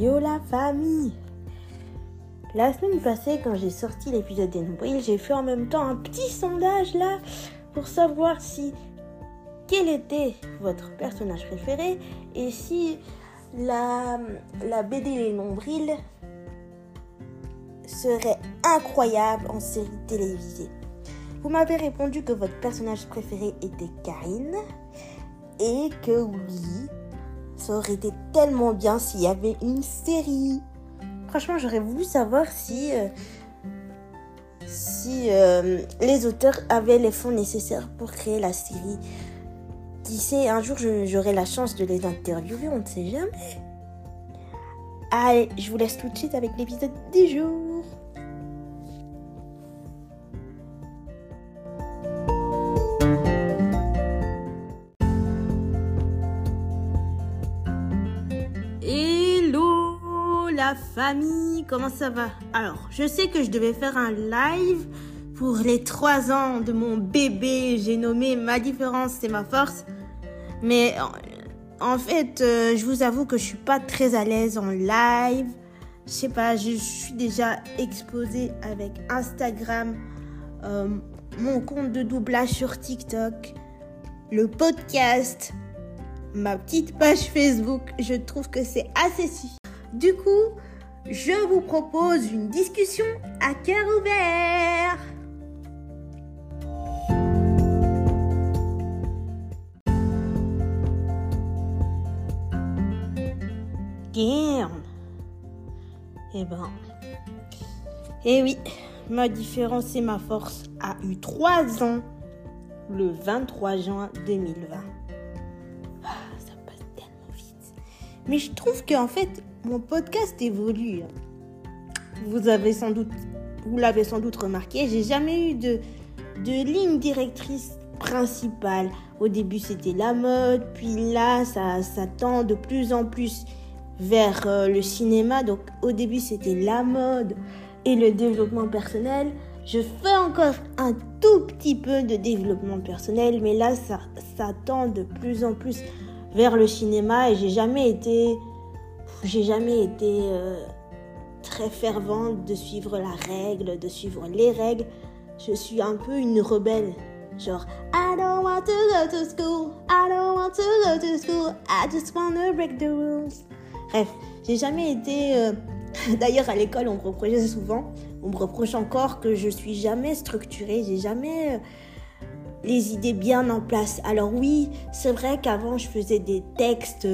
Yo la famille La semaine passée, quand j'ai sorti l'épisode des nombrils, j'ai fait en même temps un petit sondage là pour savoir si quel était votre personnage préféré et si la, la BD Les Nombrils serait incroyable en série télévisée. Vous m'avez répondu que votre personnage préféré était Karine et que oui, ça aurait été tellement bien s'il y avait une série. Franchement, j'aurais voulu savoir si, euh, si euh, les auteurs avaient les fonds nécessaires pour créer la série. Qui sait, un jour j'aurai la chance de les interviewer, on ne sait jamais. Allez, je vous laisse tout de suite avec l'épisode du jour. Comment ça va? Alors, je sais que je devais faire un live pour les 3 ans de mon bébé. J'ai nommé Ma différence, c'est ma force. Mais en fait, euh, je vous avoue que je suis pas très à l'aise en live. Je sais pas, je suis déjà exposée avec Instagram, euh, mon compte de doublage sur TikTok, le podcast, ma petite page Facebook. Je trouve que c'est assez suffisant. Du coup, je vous propose une discussion à cœur ouvert. Damn. Eh ben. Eh oui, ma différence et ma force a eu 3 ans le 23 juin 2020. Ah, ça passe tellement vite. Mais je trouve qu'en fait, mon podcast évolue. Vous avez sans doute, vous l'avez sans doute remarqué, j'ai jamais eu de, ligne directrice principale. Au début, c'était la mode, puis là, ça, ça tend de plus en plus vers euh, le cinéma. Donc, au début, c'était la mode et le développement personnel. Je fais encore un tout petit peu de développement personnel, mais là, ça, ça tend de plus en plus vers le cinéma et j'ai jamais été j'ai jamais été euh, très fervente de suivre la règle, de suivre les règles. Je suis un peu une rebelle. Genre, I don't want to go to school, I don't want to go to school, I just wanna break the rules. Bref, j'ai jamais été. Euh, d'ailleurs, à l'école, on me reprochait souvent, on me reproche encore que je suis jamais structurée, j'ai jamais euh, les idées bien en place. Alors, oui, c'est vrai qu'avant, je faisais des textes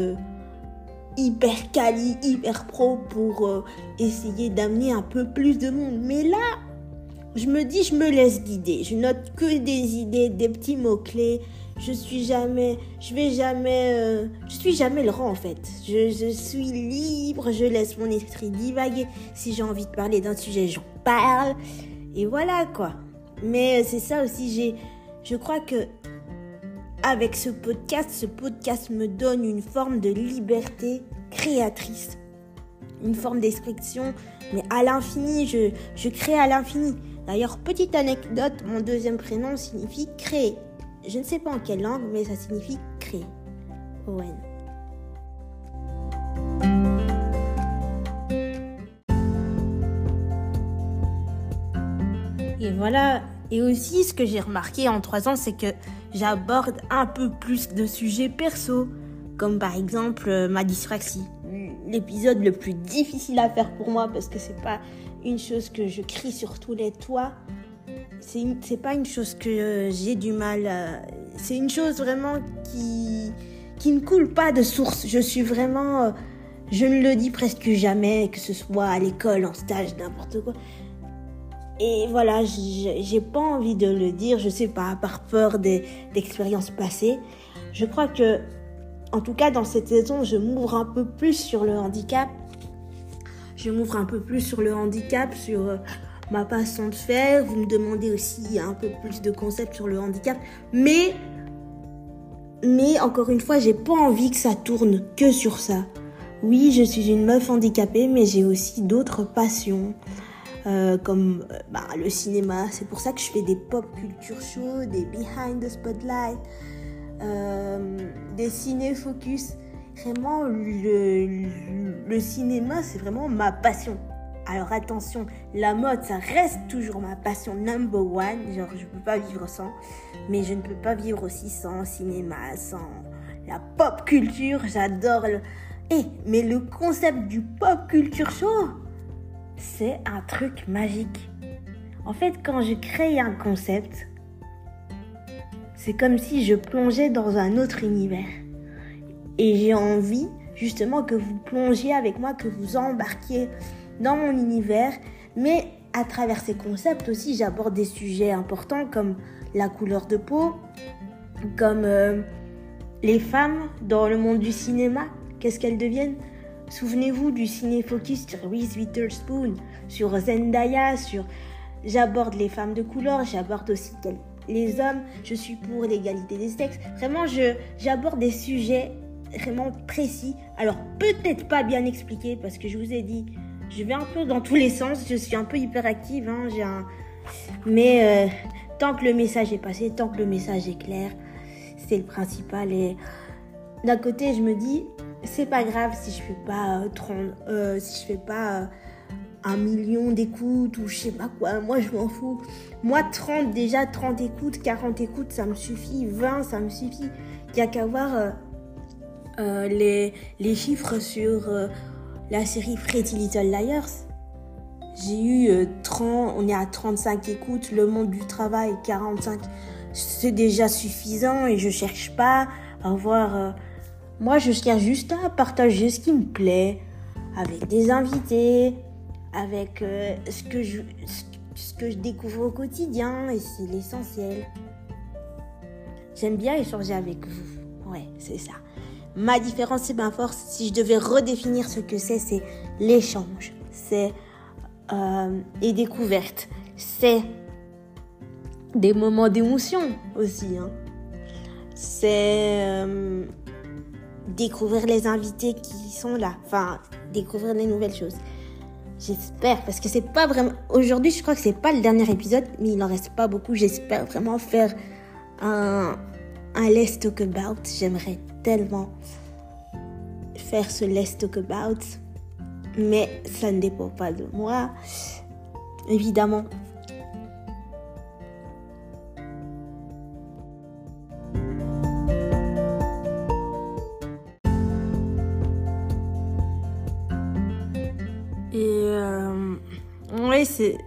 hyper quali, hyper pro pour euh, essayer d'amener un peu plus de monde. Mais là, je me dis, je me laisse guider. Je note que des idées, des petits mots-clés. Je suis jamais, je vais jamais, euh, je suis jamais le rang en fait. Je, je, suis libre, je laisse mon esprit divaguer. Si j'ai envie de parler d'un sujet, j'en parle. Et voilà quoi. Mais c'est ça aussi, j'ai, je crois que avec ce podcast, ce podcast me donne une forme de liberté créatrice, une forme d'expression, mais à l'infini, je, je crée à l'infini. D'ailleurs, petite anecdote, mon deuxième prénom signifie créer. Je ne sais pas en quelle langue, mais ça signifie créer. Owen. Et voilà. Et aussi, ce que j'ai remarqué en trois ans, c'est que j'aborde un peu plus de sujets perso, comme par exemple euh, ma dyspraxie. L'épisode le plus difficile à faire pour moi parce que c'est pas une chose que je crie sur tous les toits. C'est, c'est pas une chose que euh, j'ai du mal. À... C'est une chose vraiment qui, qui ne coule pas de source. Je suis vraiment. Euh, je ne le dis presque jamais, que ce soit à l'école, en stage, n'importe quoi. Et voilà, j'ai pas envie de le dire, je sais pas, par peur d'expériences passées. Je crois que, en tout cas, dans cette saison, je m'ouvre un peu plus sur le handicap. Je m'ouvre un peu plus sur le handicap, sur euh, ma façon de faire. Vous me demandez aussi un peu plus de concepts sur le handicap. Mais, mais encore une fois, j'ai pas envie que ça tourne que sur ça. Oui, je suis une meuf handicapée, mais j'ai aussi d'autres passions. Euh, comme euh, bah, le cinéma. C'est pour ça que je fais des pop culture shows, des behind the spotlight, euh, des ciné focus. vraiment, le, le cinéma, c'est vraiment ma passion. Alors attention, la mode, ça reste toujours ma passion number one. Genre, je peux pas vivre sans. Mais je ne peux pas vivre aussi sans cinéma, sans la pop culture. J'adore le... Eh, mais le concept du pop culture show, c'est un truc magique. En fait, quand je crée un concept, c'est comme si je plongeais dans un autre univers. Et j'ai envie justement que vous plongiez avec moi, que vous embarquiez dans mon univers. Mais à travers ces concepts aussi, j'aborde des sujets importants comme la couleur de peau, comme euh, les femmes dans le monde du cinéma, qu'est-ce qu'elles deviennent? Souvenez-vous du ciné focus sur Reese Witherspoon, sur Zendaya, sur j'aborde les femmes de couleur, j'aborde aussi les hommes, je suis pour l'égalité des sexes. Vraiment, j'aborde des sujets vraiment précis. Alors peut-être pas bien expliqués parce que je vous ai dit, je vais un peu dans tous les sens. Je suis un peu hyperactive. Hein, j'ai un... Mais euh, tant que le message est passé, tant que le message est clair, c'est le principal. Et d'un côté, je me dis, c'est pas grave si je fais pas 30, euh, euh, si je fais pas un million d'écoutes ou je sais pas quoi. Moi, je m'en fous. Moi, 30, déjà 30 écoutes, 40 écoutes, ça me suffit. 20, ça me suffit. Il y a qu'à voir les, les chiffres sur la série Pretty Little Liars. J'ai eu 30, euh, on est à 35 écoutes, Le Monde du Travail 45. C'est déjà suffisant et je cherche pas à voir. Moi, je cherche juste à partager ce qui me plaît avec des invités, avec euh, ce, que je, ce que je découvre au quotidien et c'est l'essentiel. J'aime bien échanger avec vous. Ouais, c'est ça. Ma différence et ma force, si je devais redéfinir ce que c'est, c'est l'échange, c'est euh, les découvertes, c'est des moments d'émotion aussi. Hein. C'est euh, découvrir les invités qui sont là, enfin découvrir les nouvelles choses. J'espère, parce que c'est pas vraiment. Aujourd'hui, je crois que c'est pas le dernier épisode, mais il en reste pas beaucoup. J'espère vraiment faire un, un Let's Talk About. J'aimerais tellement faire ce Let's Talk About, mais ça ne dépend pas de moi, évidemment. C'est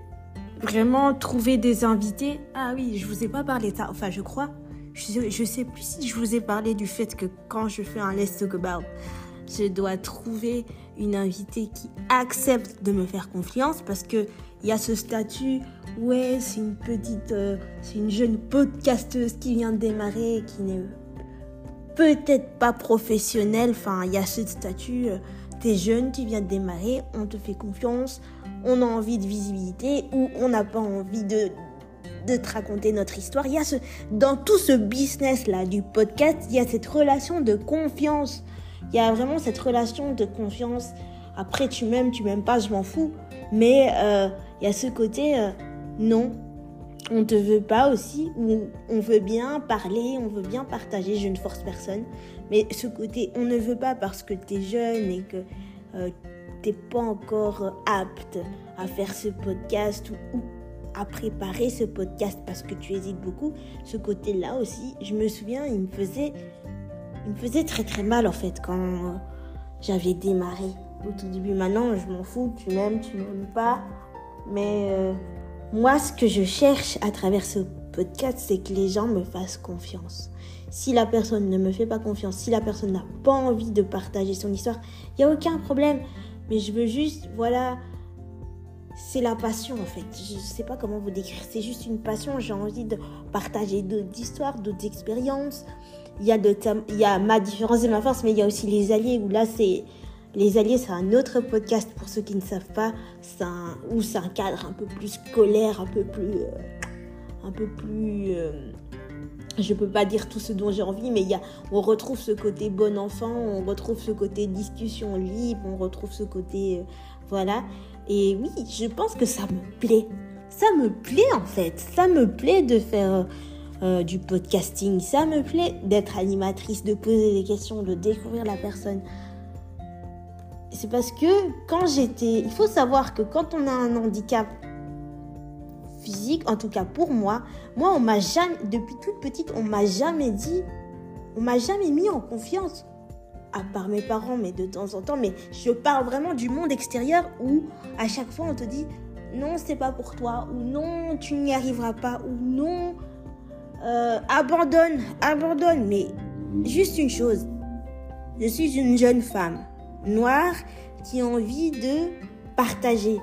vraiment trouver des invités. Ah oui, je vous ai pas parlé de ça. Enfin, je crois. Je, sais plus si je vous ai parlé du fait que quand je fais un Let's Talk About, je dois trouver une invitée qui accepte de me faire confiance parce que il y a ce statut ouais c'est une petite euh, c'est une jeune podcasteuse qui vient de démarrer qui n'est peut-être pas professionnelle enfin il y a ce statut tu euh, t'es jeune tu viens de démarrer on te fait confiance on a envie de visibilité ou on n'a pas envie de de te raconter notre histoire. Il y a ce, dans tout ce business là du podcast, il y a cette relation de confiance il y a vraiment cette relation de confiance. Après, tu m'aimes, tu m'aimes pas, je m'en fous. Mais euh, il y a ce côté, euh, non, on te veut pas aussi, ou on veut bien parler, on veut bien partager, je ne force personne. Mais ce côté, on ne veut pas parce que tu es jeune et que euh, tu n'es pas encore apte à faire ce podcast ou, à préparer ce podcast parce que tu hésites beaucoup. Ce côté-là aussi, je me souviens, il me faisait il me faisait très très mal en fait quand euh, j'avais démarré au tout début. Maintenant, je m'en fous, tu m'aimes, tu m'aimes pas. Mais euh, moi, ce que je cherche à travers ce podcast, c'est que les gens me fassent confiance. Si la personne ne me fait pas confiance, si la personne n'a pas envie de partager son histoire, il n'y a aucun problème. Mais je veux juste, voilà, c'est la passion en fait. Je ne sais pas comment vous décrire. C'est juste une passion. J'ai envie de partager d'autres histoires, d'autres expériences il y, a de il y a ma différence et ma force, mais il y a aussi les alliés, où là, c'est. Les alliés, c'est un autre podcast pour ceux qui ne savent pas. C'est un, où c'est un cadre un peu plus scolaire, un peu plus. Euh, un peu plus. Euh, je peux pas dire tout ce dont j'ai envie, mais y on retrouve ce côté bon enfant, on retrouve ce côté discussion libre, on retrouve ce côté. Euh, voilà. Et oui, je pense que ça me plaît. Ça me plaît en fait. Ça me plaît de faire euh, du podcasting. Ça me plaît d'être animatrice, de poser des questions, de découvrir la personne. C'est parce que quand j'étais... Il faut savoir que quand on a un handicap physique, en tout cas pour moi, moi on m'a jamais, depuis toute petite, on m'a jamais dit, on m'a jamais mis en confiance. À part mes parents, mais de temps en temps, mais je parle vraiment du monde extérieur où à chaque fois on te dit non, c'est pas pour toi, ou non, tu n'y arriveras pas, ou non, euh, abandonne, abandonne. Mais juste une chose, je suis une jeune femme noire qui a envie de partager.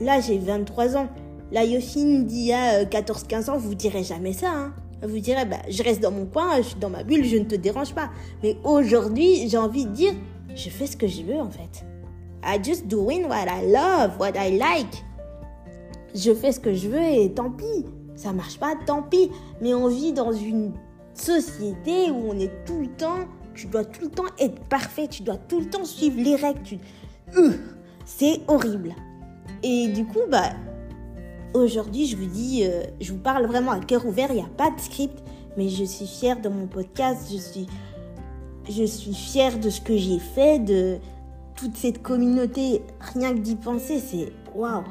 Là, j'ai 23 ans. La Yoshine d'il y a 14-15 ans, vous direz jamais ça. Hein. Vous direz, bah, je reste dans mon coin, je suis dans ma bulle, je ne te dérange pas. Mais aujourd'hui, j'ai envie de dire, je fais ce que je veux en fait. I just doing what I love, what I like. Je fais ce que je veux et tant pis. Ça marche pas, tant pis. Mais on vit dans une société où on est tout le temps, tu dois tout le temps être parfait, tu dois tout le temps suivre les règles. C'est horrible. Et du coup, bah, aujourd'hui, je vous dis, euh, je vous parle vraiment à cœur ouvert, il n'y a pas de script, mais je suis fière de mon podcast, je suis, je suis fière de ce que j'ai fait, de toute cette communauté. Rien que d'y penser, c'est waouh!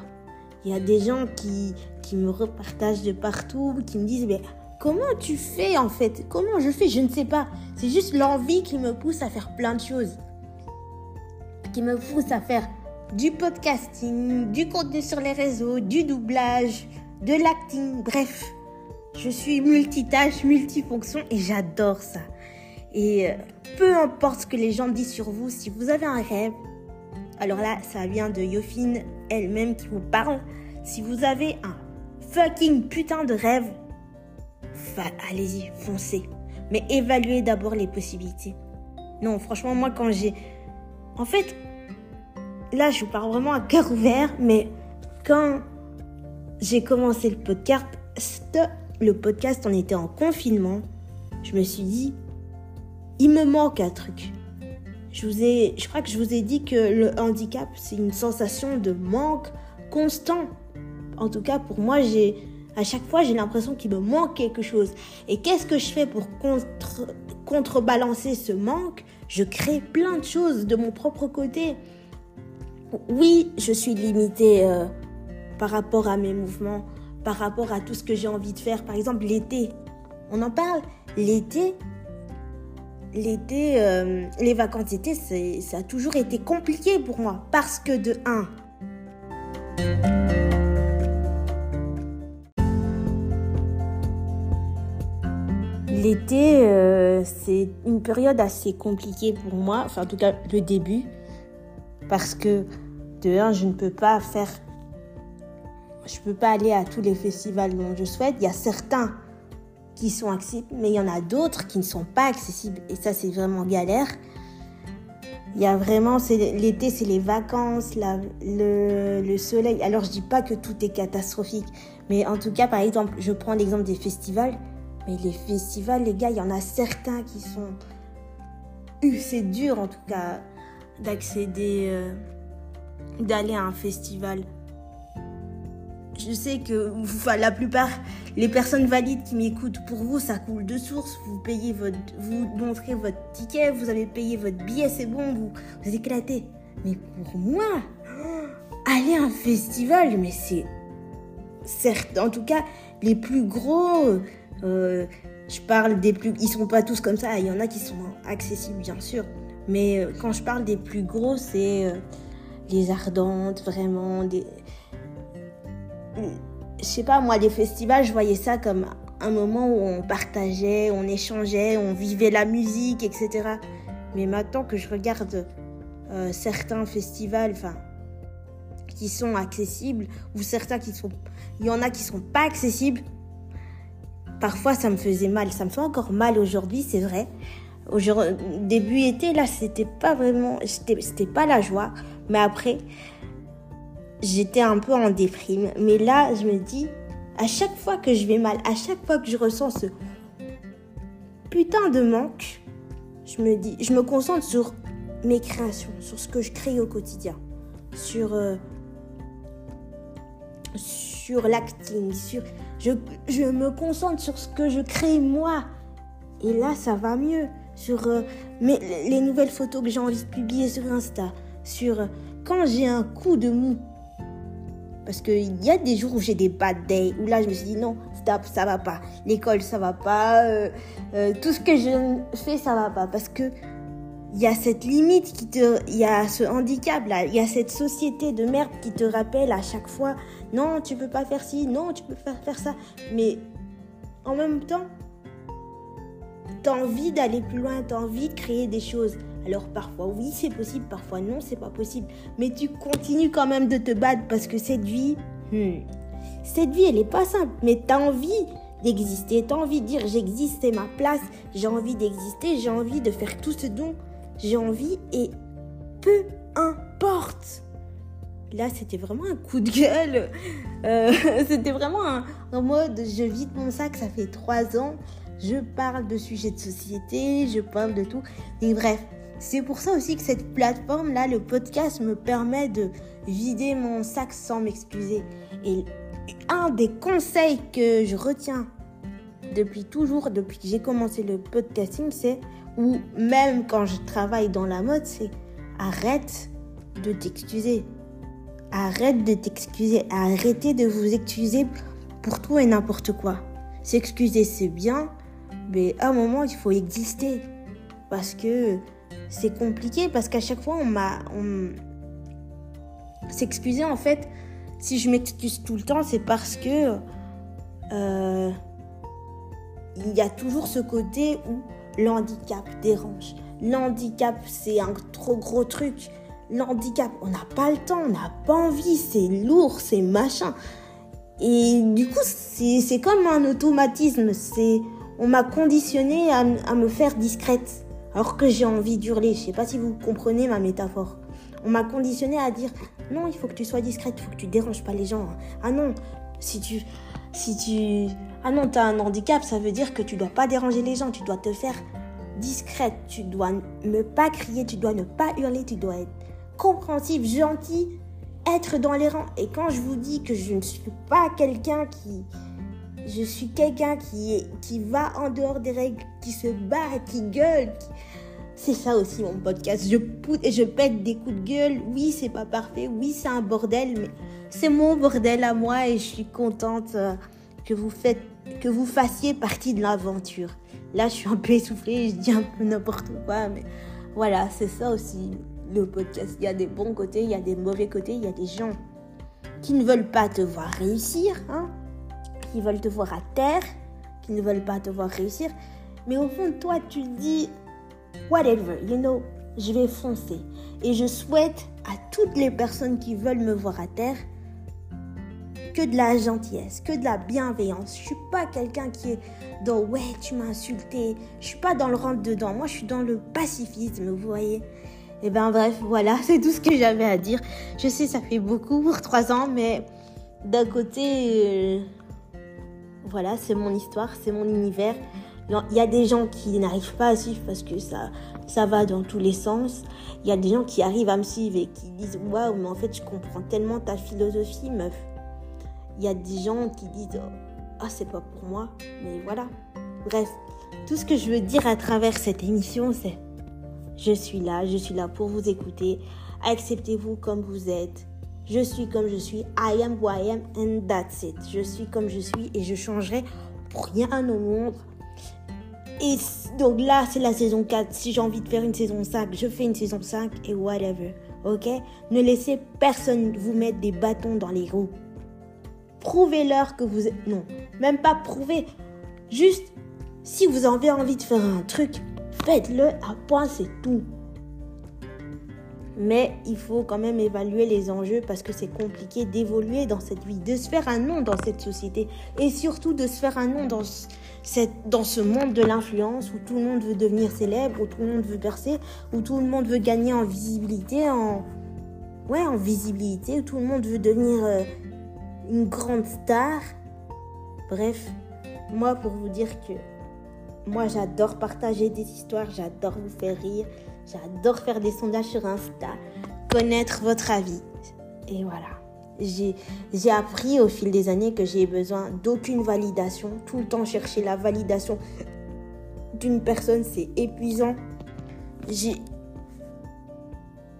Il y a des gens qui, qui me repartagent de partout, qui me disent, mais comment tu fais en fait? Comment je fais? Je ne sais pas. C'est juste l'envie qui me pousse à faire plein de choses. Qui me pousse à faire du podcasting, du contenu sur les réseaux, du doublage, de l'acting, bref. Je suis multitâche, multifonction et j'adore ça. Et euh, peu importe ce que les gens disent sur vous, si vous avez un rêve, alors là, ça vient de Yofine elle-même qui vous parle. Si vous avez un fucking putain de rêve, allez-y, foncez. Mais évaluez d'abord les possibilités. Non, franchement, moi, quand j'ai... En fait, là, je vous parle vraiment à cœur ouvert, mais quand j'ai commencé le podcast, le podcast, on était en confinement, je me suis dit, il me manque un truc. Je, vous ai, je crois que je vous ai dit que le handicap, c'est une sensation de manque constant. En tout cas, pour moi, j'ai à chaque fois, j'ai l'impression qu'il me manque quelque chose. Et qu'est-ce que je fais pour contre, contrebalancer ce manque? Je crée plein de choses de mon propre côté. Oui, je suis limitée euh, par rapport à mes mouvements, par rapport à tout ce que j'ai envie de faire. Par exemple, l'été. On en parle. L'été, l'été, euh, les vacances d'été, ça a toujours été compliqué pour moi. Parce que de 1, L'été, euh, c'est une période assez compliquée pour moi, enfin en tout cas le début, parce que de 1, je ne peux pas faire, je peux pas aller à tous les festivals dont je souhaite. Il y a certains qui sont accessibles, mais il y en a d'autres qui ne sont pas accessibles. Et ça, c'est vraiment galère. Il y a vraiment, l'été, c'est les vacances, la, le, le, soleil. Alors, je dis pas que tout est catastrophique, mais en tout cas, par exemple, je prends l'exemple des festivals. Mais les festivals, les gars, il y en a certains qui sont. C'est dur, en tout cas, d'accéder, euh, d'aller à un festival je sais que la plupart, les personnes valides qui m'écoutent, pour vous, ça coule de source. Vous payez votre, vous montrez votre ticket, vous avez payé votre billet, c'est bon, vous, vous éclatez. Mais pour moi, aller à un festival, mais c'est certes, en tout cas, les plus gros, euh, je parle des plus, ils sont pas tous comme ça. Il y en a qui sont accessibles, bien sûr. Mais euh, quand je parle des plus gros, c'est euh, les ardentes, vraiment des je sais pas, moi, les festivals, je voyais ça comme un moment où on partageait, on échangeait, on vivait la musique, etc. Mais maintenant que je regarde euh, certains festivals, enfin, qui sont accessibles, ou certains qui sont, il y en a qui sont pas accessibles, parfois ça me faisait mal. Ça me fait encore mal aujourd'hui, c'est vrai. Début été, là, c'était pas vraiment, c'était pas la joie. Mais après, j'étais un peu en déprime. Mais là, je me dis, à chaque fois que je vais mal, à chaque fois que je ressens ce putain de manque, je me dis, je me concentre sur mes créations, sur ce que je crée au quotidien, sur euh, sur l'acting, sur Je, je, me concentre sur ce que je crée moi. Et là, ça va mieux. Sur euh, les nouvelles photos que j'ai envie de publier sur Insta. Sur euh, quand j'ai un coup de mou. Parce qu'il y a des jours où j'ai des bad days, où là je me suis dit non, stop, ça va pas. L'école, ça va pas. Euh, tout ce que je fais, ça va pas. Parce que il y a cette limite qui te, il y a ce handicap là, il y a cette société de merde qui te rappelle à chaque fois, non, tu peux pas faire ci, non, tu peux pas faire ça. Mais en même temps, tu as envie d'aller plus loin, tu as envie de créer des choses. Alors parfois oui, c'est possible, parfois non, c'est pas possible. Mais tu continues quand même de te battre parce que cette vie, hmm, cette vie, elle est pas simple. Mais tu as envie d'exister, tu as envie de dire j'existe, c'est ma place, j'ai envie d'exister, j'ai envie de faire tout ce dont j'ai envie et peu importe. Là, c'était vraiment un coup de gueule. Euh, c'était vraiment un, mode je vide mon sac, ça fait trois ans. Je parle de sujets de société, je parle de tout. Et bref, c'est pour ça aussi que cette plateforme-là, le podcast, me permet de vider mon sac sans m'excuser. Et un des conseils que je retiens depuis toujours, depuis que j'ai commencé le podcasting, c'est ou même quand je travaille dans la mode, c'est arrête de t'excuser. Arrête de t'excuser. Arrêtez de vous excuser pour tout et n'importe quoi. S'excuser, c'est bien, mais à un moment, il faut exister. Parce que c'est compliqué, parce qu'à chaque fois, on m'a. S'excuser, en fait, si je m'excuse tout le temps, c'est parce que. Euh, il y a toujours ce côté où L'handicap dérange. L'handicap, c'est un trop gros truc. L'handicap, on n'a pas le temps, on n'a pas envie, c'est lourd, c'est machin. Et du coup, c'est comme un automatisme. C'est, on m'a conditionné à, me faire discrète, alors que j'ai envie d'hurler. Je sais pas si vous comprenez ma métaphore. On m'a conditionné à dire non, il faut que tu sois discrète, il faut que tu déranges pas les gens. Ah non, si tu, si tu, ah non, tu as un handicap, ça veut dire que tu dois pas déranger les gens, tu dois te faire discrète, tu dois ne pas crier, tu dois ne pas hurler, tu dois être compréhensif, gentil, être dans les rangs. Et quand je vous dis que je ne suis pas quelqu'un qui... Je suis quelqu'un qui, qui va en dehors des règles, qui se bat, qui gueule. C'est ça aussi mon podcast. Je, et je pète des coups de gueule. Oui, c'est pas parfait. Oui, c'est un bordel, mais c'est mon bordel à moi et je suis contente euh, que vous faites que vous fassiez partie de l'aventure. Là, je suis un peu essoufflée, je dis un peu n'importe quoi, mais voilà, c'est ça aussi le podcast. Il y a des bons côtés, il y a des mauvais côtés, il y a des gens qui ne veulent pas te voir réussir, hein, qui veulent te voir à terre, qui ne veulent pas te voir réussir. Mais au fond toi, tu dis, whatever, you know, je vais foncer. Et je souhaite à toutes les personnes qui veulent me voir à terre que de la gentillesse, que de la bienveillance. Je suis pas quelqu'un qui est dans ouais, tu m'as insulté. Je suis pas dans le rentre dedans. Moi, je suis dans le pacifisme, vous voyez. Et eh ben bref, voilà, c'est tout ce que j'avais à dire. Je sais, ça fait beaucoup pour trois ans, mais d'un côté, euh, voilà, c'est mon histoire, c'est mon univers. Il y a des gens qui n'arrivent pas à suivre parce que ça, ça va dans tous les sens. Il y a des gens qui arrivent à me suivre et qui disent Waouh, mais en fait, je comprends tellement ta philosophie, meuf. Il y a des gens qui disent Ah, c'est pas pour moi, mais voilà. Bref, tout ce que je veux dire à travers cette émission, c'est Je suis là, je suis là pour vous écouter. Acceptez-vous comme vous êtes. Je suis comme je suis. I am who I am and that's it. Je suis comme je suis et je changerai pour rien au monde. Et donc là, c'est la saison 4. Si j'ai envie de faire une saison 5, je fais une saison 5 et whatever. Ok? Ne laissez personne vous mettre des bâtons dans les roues. Prouvez-leur que vous êtes... Non, même pas prouver. Juste, si vous avez envie de faire un truc, faites-le à point, c'est tout. Mais il faut quand même évaluer les enjeux parce que c'est compliqué d'évoluer dans cette vie, de se faire un nom dans cette société et surtout de se faire un nom dans, cette, dans ce monde de l'influence où tout le monde veut devenir célèbre, où tout le monde veut percer, où tout le monde veut gagner en visibilité, en, ouais, en visibilité, où tout le monde veut devenir euh, une grande star. Bref, moi pour vous dire que moi j'adore partager des histoires, j'adore vous faire rire, j'adore faire des sondages sur Insta, connaître votre avis. Et voilà. J'ai appris au fil des années que j'ai besoin d'aucune validation. Tout le temps chercher la validation d'une personne, c'est épuisant.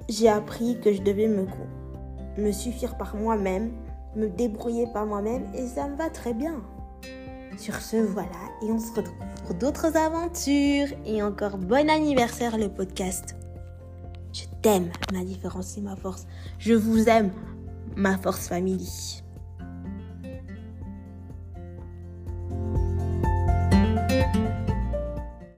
J'ai appris que je devais me, me suffire par moi-même, me débrouiller par moi-même et ça me va très bien. Sur ce, voilà, et on se retrouve pour d'autres aventures. Et encore bon anniversaire le podcast. Je t'aime, ma différence et ma force. Je vous aime, ma force family.